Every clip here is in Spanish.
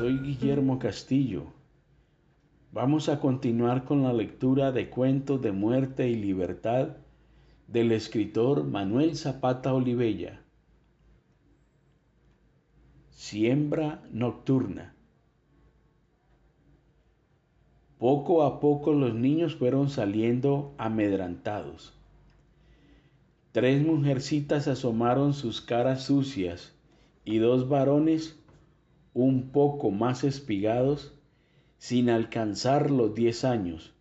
soy Guillermo Castillo. Vamos a continuar con la lectura de Cuentos de Muerte y Libertad del escritor Manuel Zapata Olivella. Siembra nocturna. Poco a poco los niños fueron saliendo amedrantados. Tres mujercitas asomaron sus caras sucias y dos varones un poco más espigados sin alcanzar los diez años.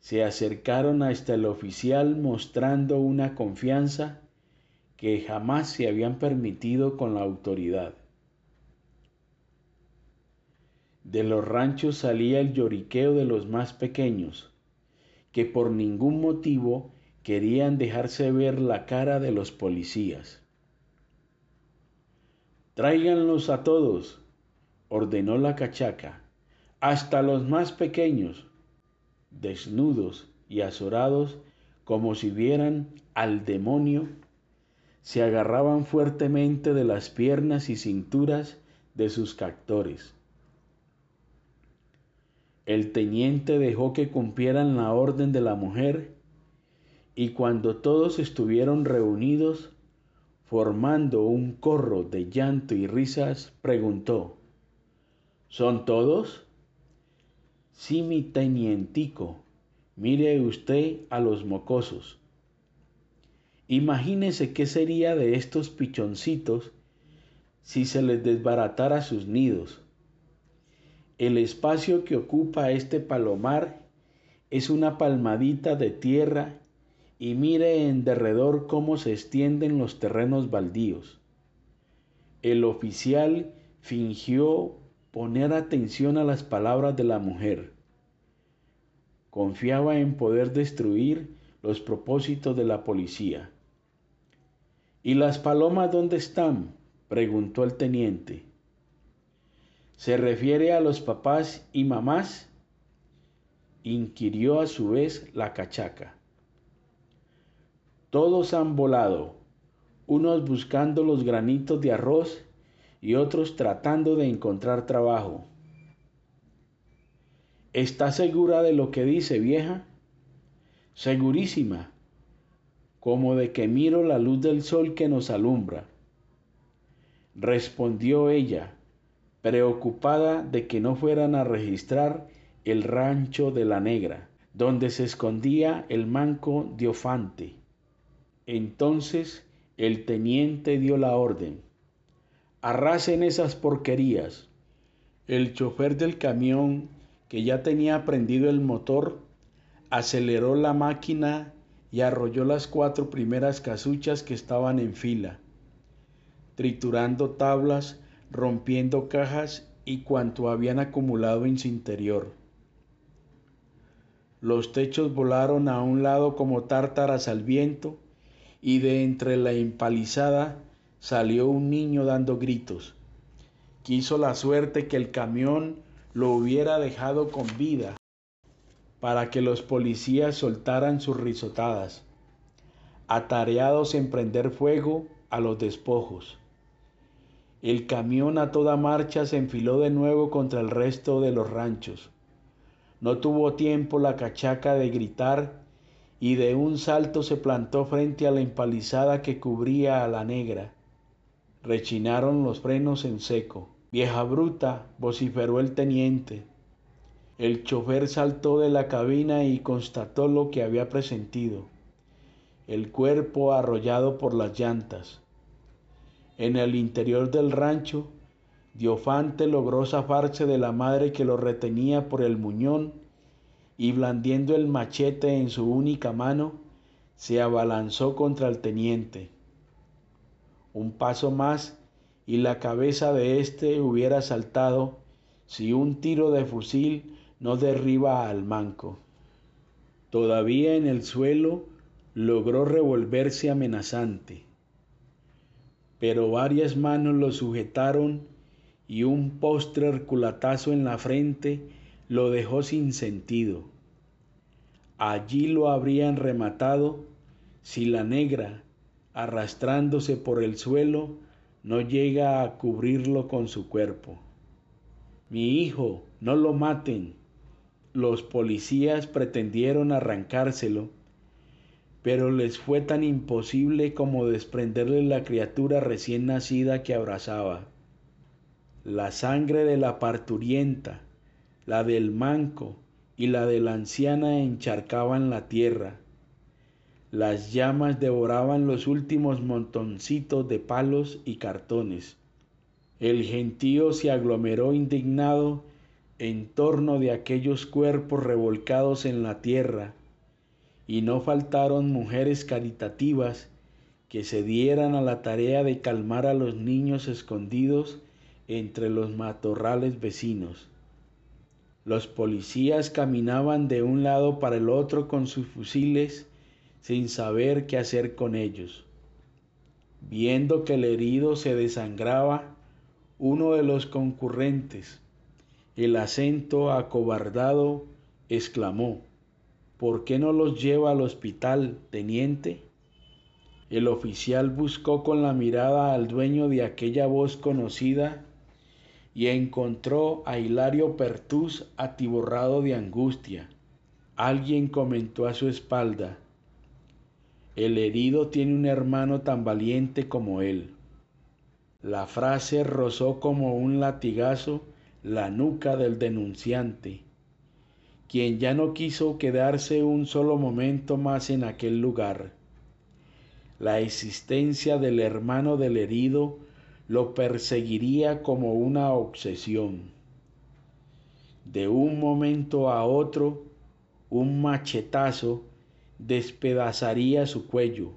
Se acercaron hasta el oficial mostrando una confianza que jamás se habían permitido con la autoridad. De los ranchos salía el lloriqueo de los más pequeños, que por ningún motivo querían dejarse ver la cara de los policías. Tráiganlos a todos, ordenó la cachaca, hasta los más pequeños, desnudos y azorados como si vieran al demonio, se agarraban fuertemente de las piernas y cinturas de sus captores. El teniente dejó que cumplieran la orden de la mujer y cuando todos estuvieron reunidos, formando un corro de llanto y risas, preguntó, ¿Son todos? Sí, mi tenientico, mire usted a los mocosos. Imagínese qué sería de estos pichoncitos si se les desbaratara sus nidos. El espacio que ocupa este palomar es una palmadita de tierra y mire en derredor cómo se extienden los terrenos baldíos. El oficial fingió poner atención a las palabras de la mujer. Confiaba en poder destruir los propósitos de la policía. ¿Y las palomas dónde están? preguntó el teniente. ¿Se refiere a los papás y mamás? inquirió a su vez la cachaca. Todos han volado, unos buscando los granitos de arroz y otros tratando de encontrar trabajo. ¿Está segura de lo que dice, vieja? Segurísima, como de que miro la luz del sol que nos alumbra. Respondió ella, preocupada de que no fueran a registrar el rancho de la negra, donde se escondía el manco Diofante. Entonces el teniente dio la orden. Arrasen esas porquerías. El chofer del camión, que ya tenía prendido el motor, aceleró la máquina y arrolló las cuatro primeras casuchas que estaban en fila, triturando tablas, rompiendo cajas y cuanto habían acumulado en su interior. Los techos volaron a un lado como tártaras al viento y de entre la empalizada salió un niño dando gritos. Quiso la suerte que el camión lo hubiera dejado con vida para que los policías soltaran sus risotadas, atareados en prender fuego a los despojos. El camión a toda marcha se enfiló de nuevo contra el resto de los ranchos. No tuvo tiempo la cachaca de gritar y de un salto se plantó frente a la empalizada que cubría a la negra. Rechinaron los frenos en seco. Vieja bruta, vociferó el teniente. El chofer saltó de la cabina y constató lo que había presentido. El cuerpo arrollado por las llantas. En el interior del rancho, Diofante logró zafarse de la madre que lo retenía por el muñón y blandiendo el machete en su única mano, se abalanzó contra el teniente. Un paso más y la cabeza de éste hubiera saltado si un tiro de fusil no derriba al manco. Todavía en el suelo logró revolverse amenazante, pero varias manos lo sujetaron y un postre culatazo en la frente lo dejó sin sentido. Allí lo habrían rematado si la negra, arrastrándose por el suelo, no llega a cubrirlo con su cuerpo. Mi hijo, no lo maten. Los policías pretendieron arrancárselo, pero les fue tan imposible como desprenderle la criatura recién nacida que abrazaba. La sangre de la parturienta, la del manco y la de la anciana encharcaban la tierra. Las llamas devoraban los últimos montoncitos de palos y cartones. El gentío se aglomeró indignado en torno de aquellos cuerpos revolcados en la tierra, y no faltaron mujeres caritativas que se dieran a la tarea de calmar a los niños escondidos entre los matorrales vecinos. Los policías caminaban de un lado para el otro con sus fusiles sin saber qué hacer con ellos. Viendo que el herido se desangraba, uno de los concurrentes, el acento acobardado, exclamó, ¿Por qué no los lleva al hospital, teniente? El oficial buscó con la mirada al dueño de aquella voz conocida y encontró a Hilario Pertús atiborrado de angustia. Alguien comentó a su espalda, el herido tiene un hermano tan valiente como él. La frase rozó como un latigazo la nuca del denunciante quien ya no quiso quedarse un solo momento más en aquel lugar. La existencia del hermano del herido lo perseguiría como una obsesión. De un momento a otro, un machetazo despedazaría su cuello.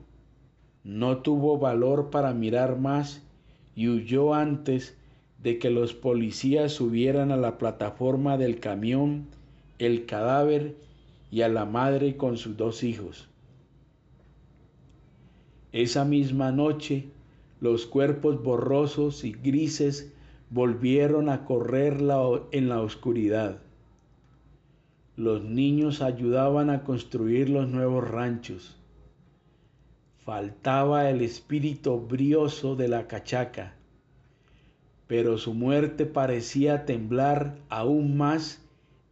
No tuvo valor para mirar más y huyó antes de que los policías subieran a la plataforma del camión el cadáver y a la madre con sus dos hijos. Esa misma noche los cuerpos borrosos y grises volvieron a correr en la oscuridad. Los niños ayudaban a construir los nuevos ranchos. Faltaba el espíritu brioso de la cachaca, pero su muerte parecía temblar aún más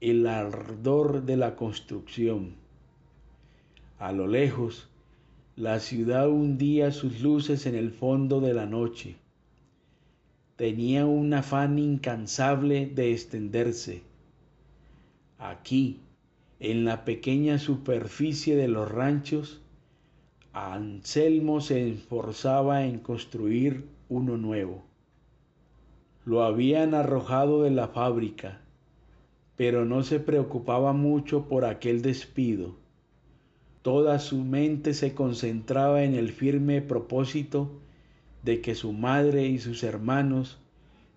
el ardor de la construcción. A lo lejos, la ciudad hundía sus luces en el fondo de la noche. Tenía un afán incansable de extenderse. Aquí, en la pequeña superficie de los ranchos, Anselmo se esforzaba en construir uno nuevo. Lo habían arrojado de la fábrica pero no se preocupaba mucho por aquel despido. Toda su mente se concentraba en el firme propósito de que su madre y sus hermanos,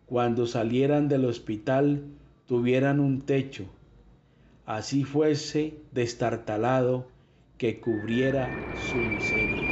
cuando salieran del hospital, tuvieran un techo, así fuese destartalado, que cubriera su miseria.